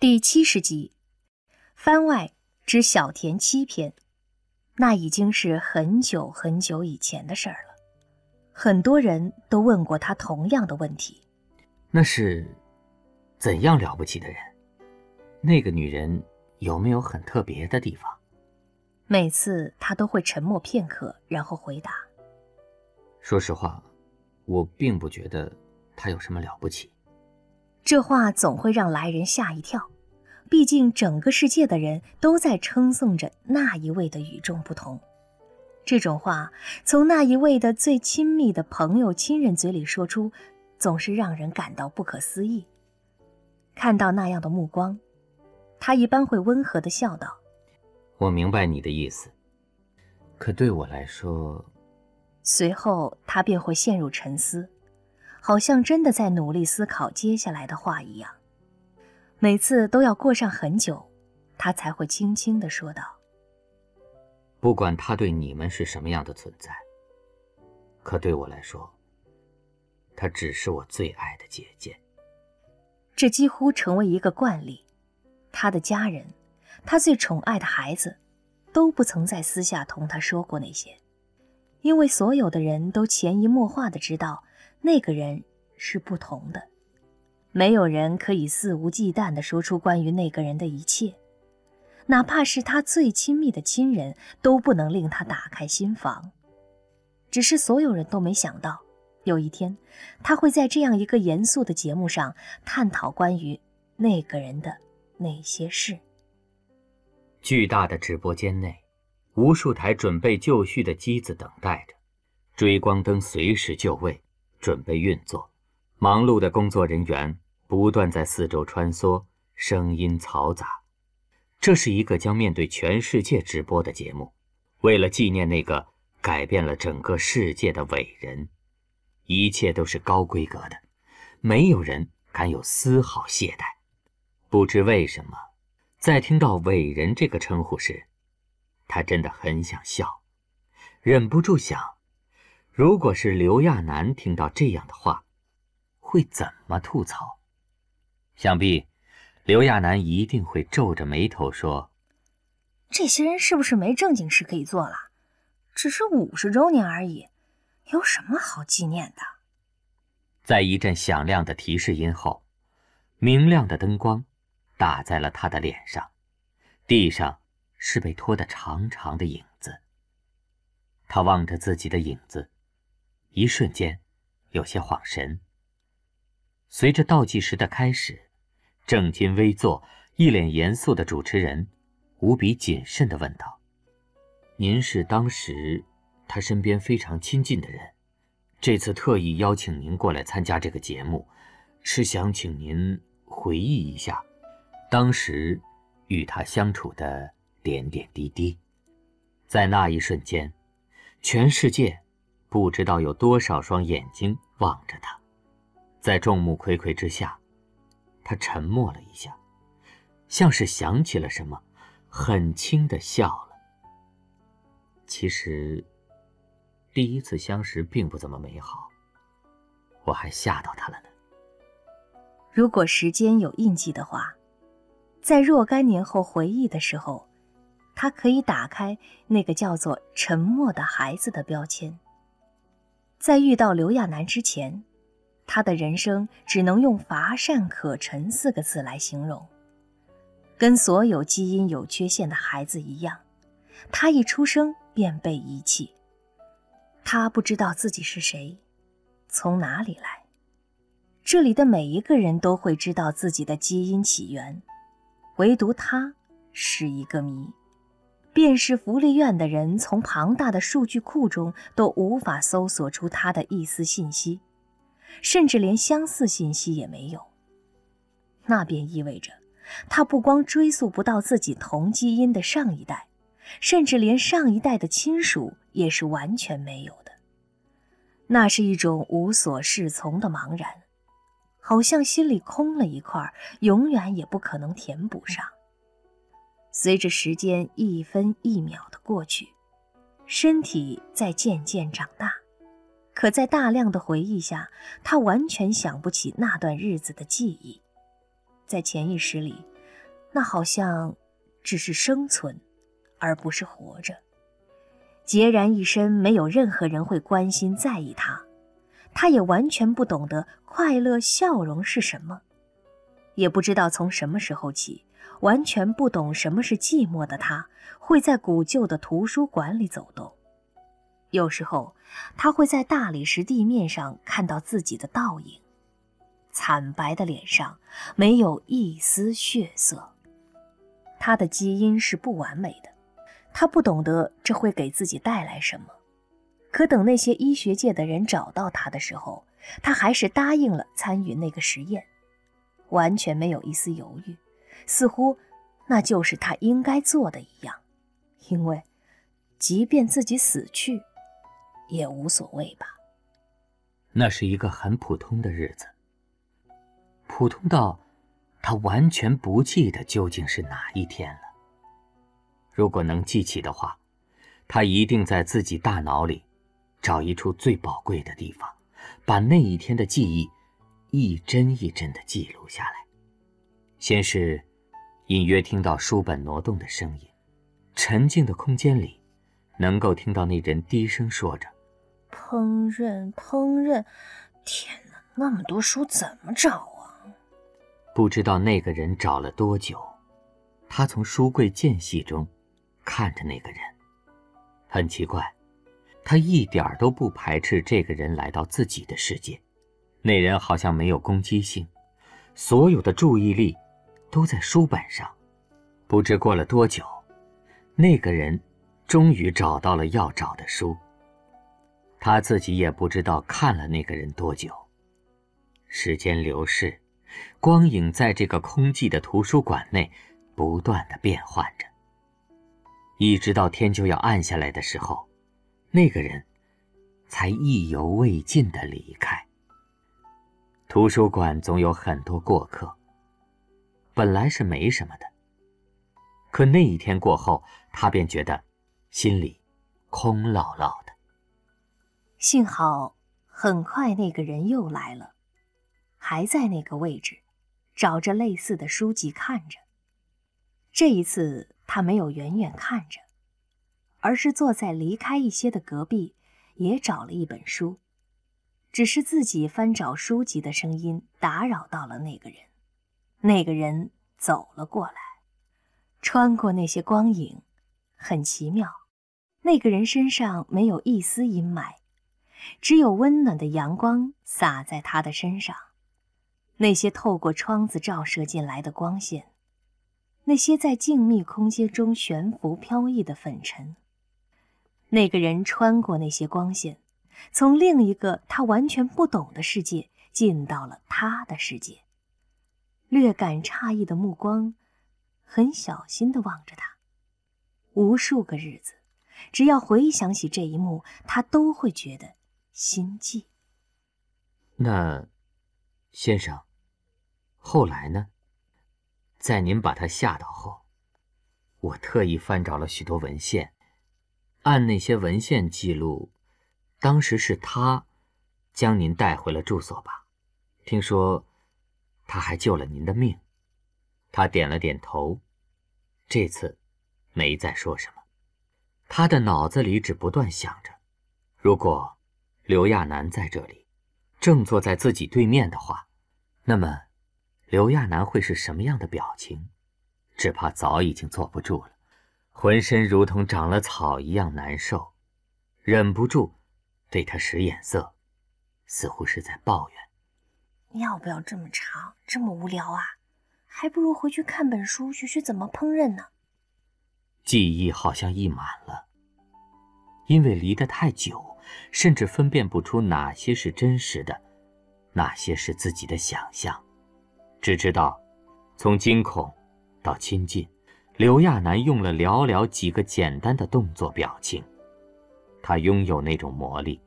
第七十集，番外之小田七篇，那已经是很久很久以前的事儿了。很多人都问过他同样的问题。那是怎样了不起的人？那个女人有没有很特别的地方？每次他都会沉默片刻，然后回答：“说实话，我并不觉得她有什么了不起。”这话总会让来人吓一跳，毕竟整个世界的人都在称颂着那一位的与众不同。这种话从那一位的最亲密的朋友、亲人嘴里说出，总是让人感到不可思议。看到那样的目光，他一般会温和的笑道：“我明白你的意思，可对我来说……”随后他便会陷入沉思。好像真的在努力思考接下来的话一样，每次都要过上很久，他才会轻轻的说道：“不管他对你们是什么样的存在，可对我来说，他只是我最爱的姐姐。”这几乎成为一个惯例。他的家人，他最宠爱的孩子，都不曾在私下同他说过那些，因为所有的人都潜移默化的知道。那个人是不同的，没有人可以肆无忌惮地说出关于那个人的一切，哪怕是他最亲密的亲人都不能令他打开心房。只是所有人都没想到，有一天他会在这样一个严肃的节目上探讨关于那个人的那些事。巨大的直播间内，无数台准备就绪的机子等待着，追光灯随时就位。准备运作，忙碌的工作人员不断在四周穿梭，声音嘈杂。这是一个将面对全世界直播的节目，为了纪念那个改变了整个世界的伟人，一切都是高规格的，没有人敢有丝毫懈怠。不知为什么，在听到“伟人”这个称呼时，他真的很想笑，忍不住想。如果是刘亚楠听到这样的话，会怎么吐槽？想必刘亚楠一定会皱着眉头说：“这些人是不是没正经事可以做了？只是五十周年而已，有什么好纪念的？”在一阵响亮的提示音后，明亮的灯光打在了他的脸上，地上是被拖得长长的影子。他望着自己的影子。一瞬间，有些恍神。随着倒计时的开始，正襟危坐、一脸严肃的主持人，无比谨慎地问道：“您是当时他身边非常亲近的人，这次特意邀请您过来参加这个节目，是想请您回忆一下当时与他相处的点点滴滴。”在那一瞬间，全世界。不知道有多少双眼睛望着他，在众目睽睽之下，他沉默了一下，像是想起了什么，很轻的笑了。其实，第一次相识并不怎么美好，我还吓到他了呢。如果时间有印记的话，在若干年后回忆的时候，他可以打开那个叫做“沉默的孩子”的标签。在遇到刘亚楠之前，他的人生只能用乏善可陈四个字来形容。跟所有基因有缺陷的孩子一样，他一出生便被遗弃。他不知道自己是谁，从哪里来。这里的每一个人都会知道自己的基因起源，唯独他是一个谜。便是福利院的人，从庞大的数据库中都无法搜索出他的一丝信息，甚至连相似信息也没有。那便意味着，他不光追溯不到自己同基因的上一代，甚至连上一代的亲属也是完全没有的。那是一种无所适从的茫然，好像心里空了一块，永远也不可能填补上。随着时间一分一秒的过去，身体在渐渐长大，可在大量的回忆下，他完全想不起那段日子的记忆。在潜意识里，那好像只是生存，而不是活着。孑然一身，没有任何人会关心在意他，他也完全不懂得快乐笑容是什么，也不知道从什么时候起，完全不懂什么是寂寞的他，会在古旧的图书馆里走动。有时候，他会在大理石地面上看到自己的倒影，惨白的脸上没有一丝血色。他的基因是不完美的，他不懂得这会给自己带来什么。可等那些医学界的人找到他的时候，他还是答应了参与那个实验，完全没有一丝犹豫，似乎那就是他应该做的一样。因为，即便自己死去。也无所谓吧。那是一个很普通的日子，普通到他完全不记得究竟是哪一天了。如果能记起的话，他一定在自己大脑里找一处最宝贵的地方，把那一天的记忆一帧一帧的记录下来。先是隐约听到书本挪动的声音，沉静的空间里能够听到那人低声说着。烹饪，烹饪，天哪，那么多书怎么找啊？不知道那个人找了多久。他从书柜间隙中看着那个人，很奇怪，他一点都不排斥这个人来到自己的世界。那人好像没有攻击性，所有的注意力都在书本上。不知过了多久，那个人终于找到了要找的书。他自己也不知道看了那个人多久。时间流逝，光影在这个空寂的图书馆内不断的变换着，一直到天就要暗下来的时候，那个人才意犹未尽的离开。图书馆总有很多过客，本来是没什么的，可那一天过后，他便觉得心里空落落的。幸好，很快那个人又来了，还在那个位置，找着类似的书籍看着。这一次，他没有远远看着，而是坐在离开一些的隔壁，也找了一本书。只是自己翻找书籍的声音打扰到了那个人。那个人走了过来，穿过那些光影，很奇妙。那个人身上没有一丝阴霾。只有温暖的阳光洒在他的身上，那些透过窗子照射进来的光线，那些在静谧空间中悬浮飘逸的粉尘。那个人穿过那些光线，从另一个他完全不懂的世界进到了他的世界，略感诧异的目光，很小心的望着他。无数个日子，只要回想起这一幕，他都会觉得。心悸。那，先生，后来呢？在您把他吓倒后，我特意翻找了许多文献，按那些文献记录，当时是他将您带回了住所吧？听说他还救了您的命。他点了点头，这次没再说什么。他的脑子里只不断想着，如果。刘亚楠在这里，正坐在自己对面的话，那么刘亚楠会是什么样的表情？只怕早已经坐不住了，浑身如同长了草一样难受，忍不住对他使眼色，似乎是在抱怨：“要不要这么长，这么无聊啊？还不如回去看本书，学学怎么烹饪呢。”记忆好像溢满了，因为离得太久。甚至分辨不出哪些是真实的，哪些是自己的想象，只知道，从惊恐到亲近，刘亚楠用了寥寥几个简单的动作表情。他拥有那种魔力，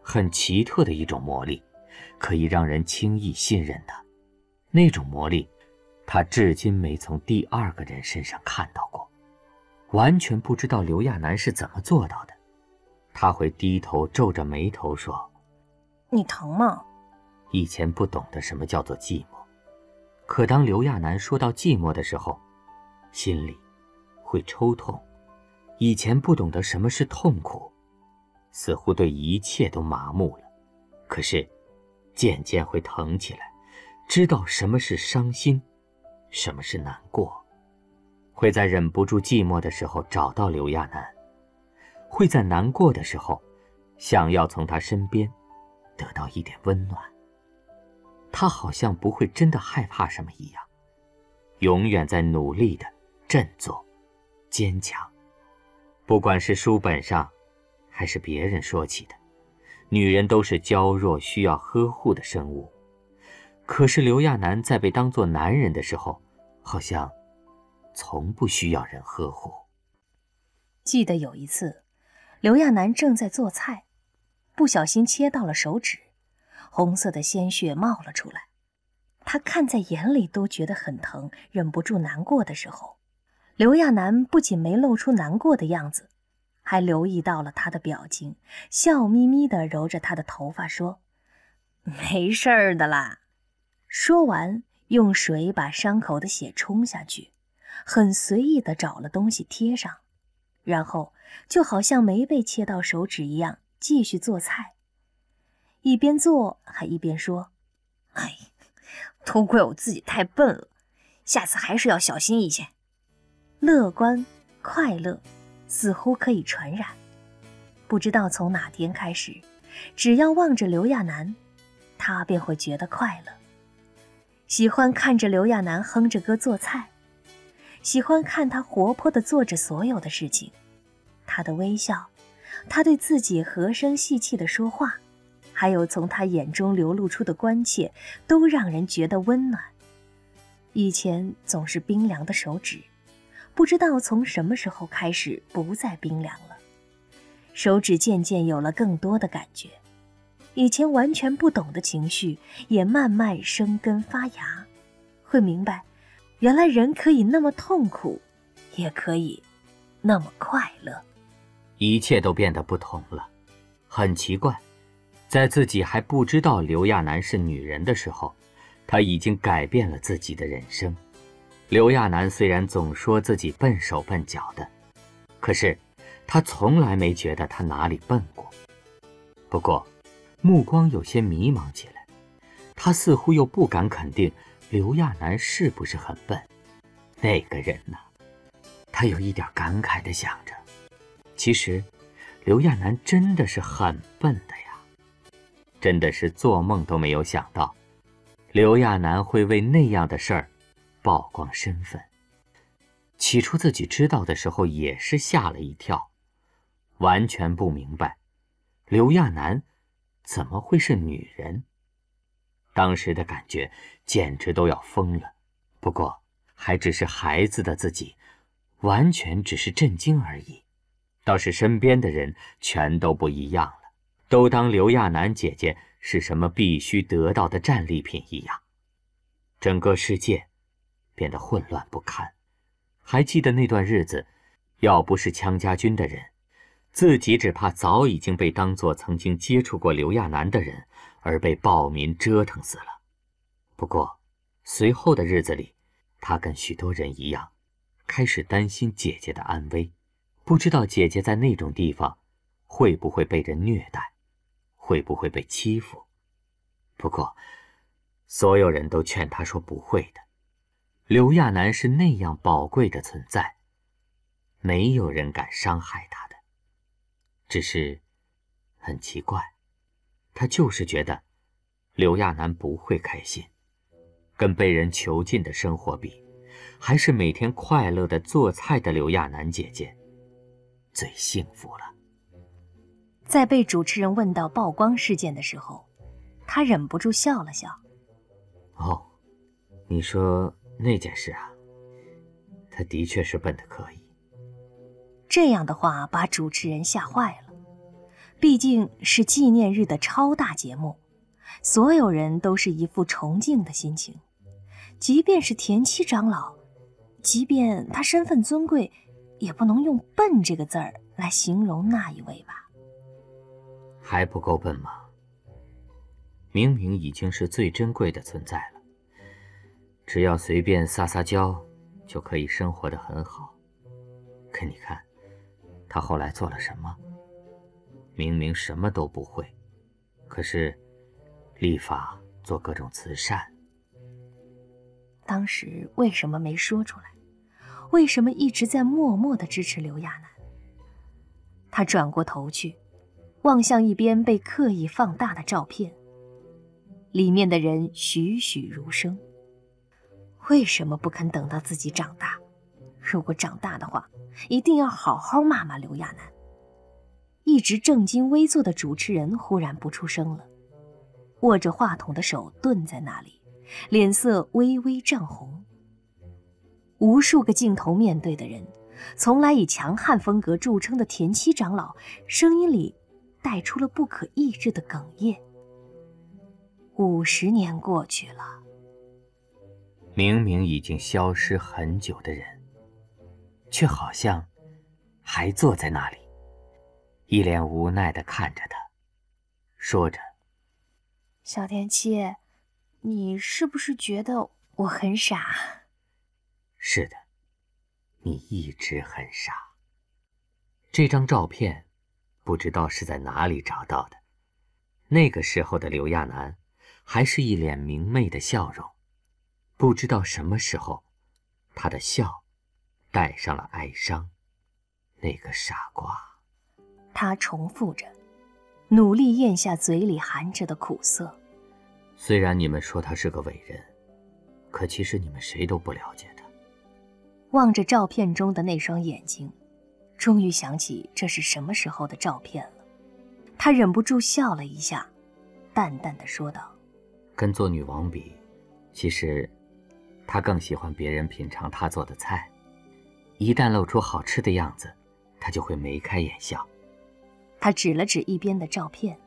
很奇特的一种魔力，可以让人轻易信任的。那种魔力，他至今没从第二个人身上看到过，完全不知道刘亚楠是怎么做到的。他会低头皱着眉头说：“你疼吗？”以前不懂得什么叫做寂寞，可当刘亚楠说到寂寞的时候，心里会抽痛。以前不懂得什么是痛苦，似乎对一切都麻木了。可是，渐渐会疼起来，知道什么是伤心，什么是难过，会在忍不住寂寞的时候找到刘亚楠，会在难过的时候，想要从他身边得到一点温暖。他好像不会真的害怕什么一样，永远在努力的振作、坚强。不管是书本上，还是别人说起的，女人都是娇弱、需要呵护的生物。可是刘亚楠在被当作男人的时候，好像从不需要人呵护。记得有一次，刘亚楠正在做菜，不小心切到了手指，红色的鲜血冒了出来。他看在眼里都觉得很疼，忍不住难过的时候。刘亚楠不仅没露出难过的样子，还留意到了他的表情，笑眯眯地揉着他的头发说：“没事儿的啦。”说完，用水把伤口的血冲下去，很随意地找了东西贴上，然后就好像没被切到手指一样，继续做菜。一边做还一边说：“哎，都怪我自己太笨了，下次还是要小心一些。”乐观、快乐，似乎可以传染。不知道从哪天开始，只要望着刘亚楠，他便会觉得快乐。喜欢看着刘亚楠哼着歌做菜，喜欢看他活泼地做着所有的事情。他的微笑，他对自己和声细气的说话，还有从他眼中流露出的关切，都让人觉得温暖。以前总是冰凉的手指。不知道从什么时候开始不再冰凉了，手指渐渐有了更多的感觉，以前完全不懂的情绪也慢慢生根发芽，会明白，原来人可以那么痛苦，也可以那么快乐，一切都变得不同了。很奇怪，在自己还不知道刘亚楠是女人的时候，他已经改变了自己的人生。刘亚楠虽然总说自己笨手笨脚的，可是他从来没觉得他哪里笨过。不过，目光有些迷茫起来，他似乎又不敢肯定刘亚楠是不是很笨。那个人呢？他有一点感慨地想着，其实，刘亚楠真的是很笨的呀，真的是做梦都没有想到，刘亚楠会为那样的事儿。曝光身份。起初自己知道的时候也是吓了一跳，完全不明白，刘亚楠怎么会是女人。当时的感觉简直都要疯了。不过还只是孩子的自己，完全只是震惊而已。倒是身边的人全都不一样了，都当刘亚楠姐姐是什么必须得到的战利品一样。整个世界。变得混乱不堪。还记得那段日子，要不是羌家军的人，自己只怕早已经被当作曾经接触过刘亚楠的人，而被暴民折腾死了。不过，随后的日子里，他跟许多人一样，开始担心姐姐的安危，不知道姐姐在那种地方会不会被人虐待，会不会被欺负。不过，所有人都劝他说不会的。刘亚楠是那样宝贵的存在，没有人敢伤害他的。只是，很奇怪，他就是觉得刘亚楠不会开心，跟被人囚禁的生活比，还是每天快乐的做菜的刘亚楠姐姐最幸福了。在被主持人问到曝光事件的时候，他忍不住笑了笑。哦，你说。那件事啊，他的确是笨的可以。这样的话把主持人吓坏了，毕竟是纪念日的超大节目，所有人都是一副崇敬的心情。即便是田七长老，即便他身份尊贵，也不能用“笨”这个字儿来形容那一位吧？还不够笨吗？明明已经是最珍贵的存在了。只要随便撒撒娇，就可以生活的很好。可你看，他后来做了什么？明明什么都不会，可是立法做各种慈善。当时为什么没说出来？为什么一直在默默的支持刘亚楠？他转过头去，望向一边被刻意放大的照片，里面的人栩栩如生。为什么不肯等到自己长大？如果长大的话，一定要好好骂骂刘亚楠。一直正襟危坐的主持人忽然不出声了，握着话筒的手顿在那里，脸色微微涨红。无数个镜头面对的人，从来以强悍风格著称的田七长老，声音里带出了不可抑制的哽咽。五十年过去了。明明已经消失很久的人，却好像还坐在那里，一脸无奈的看着他，说着：“小田七，你是不是觉得我很傻？”“是的，你一直很傻。”这张照片，不知道是在哪里找到的。那个时候的刘亚楠，还是一脸明媚的笑容。不知道什么时候，他的笑带上了哀伤。那个傻瓜，他重复着，努力咽下嘴里含着的苦涩。虽然你们说他是个伟人，可其实你们谁都不了解他。望着照片中的那双眼睛，终于想起这是什么时候的照片了。他忍不住笑了一下，淡淡的说道：“跟做女王比，其实……”他更喜欢别人品尝他做的菜，一旦露出好吃的样子，他就会眉开眼笑。他指了指一边的照片，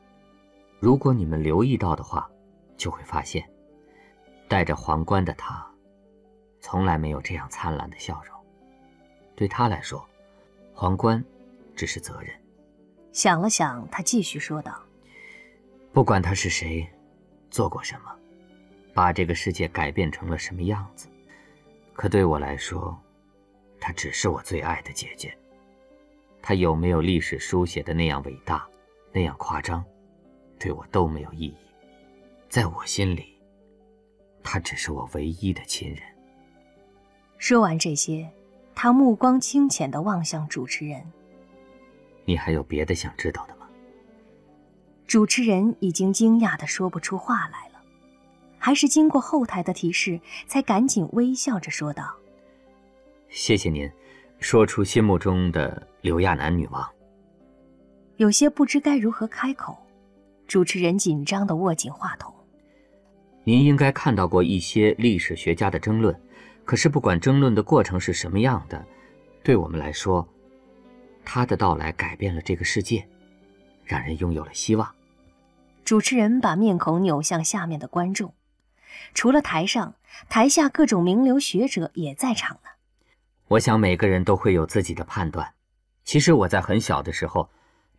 如果你们留意到的话，就会发现，戴着皇冠的他，从来没有这样灿烂的笑容。对他来说，皇冠只是责任。想了想，他继续说道：“不管他是谁，做过什么。”把这个世界改变成了什么样子？可对我来说，她只是我最爱的姐姐。她有没有历史书写的那样伟大，那样夸张，对我都没有意义。在我心里，她只是我唯一的亲人。说完这些，他目光清浅地望向主持人：“你还有别的想知道的吗？”主持人已经惊讶的说不出话来了。还是经过后台的提示，才赶紧微笑着说道：“谢谢您，说出心目中的刘亚楠女王。”有些不知该如何开口，主持人紧张的握紧话筒：“您应该看到过一些历史学家的争论，可是不管争论的过程是什么样的，对我们来说，他的到来改变了这个世界，让人拥有了希望。”主持人把面孔扭向下面的观众。除了台上，台下各种名流学者也在场呢。我想每个人都会有自己的判断。其实我在很小的时候，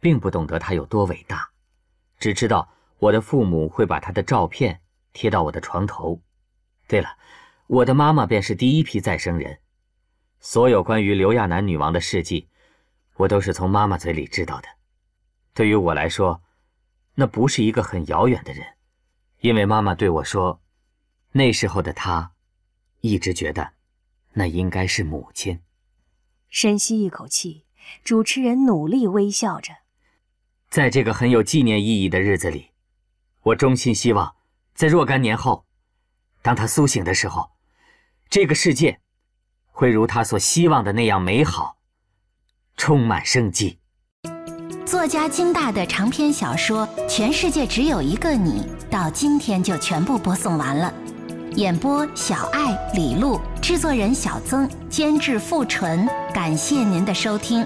并不懂得他有多伟大，只知道我的父母会把他的照片贴到我的床头。对了，我的妈妈便是第一批再生人。所有关于刘亚楠女王的事迹，我都是从妈妈嘴里知道的。对于我来说，那不是一个很遥远的人，因为妈妈对我说。那时候的他，一直觉得，那应该是母亲。深吸一口气，主持人努力微笑着。在这个很有纪念意义的日子里，我衷心希望，在若干年后，当他苏醒的时候，这个世界，会如他所希望的那样美好，充满生机。作家金大的长篇小说《全世界只有一个你》，到今天就全部播送完了。演播：小爱、李璐，制作人小曾，监制傅纯。感谢您的收听。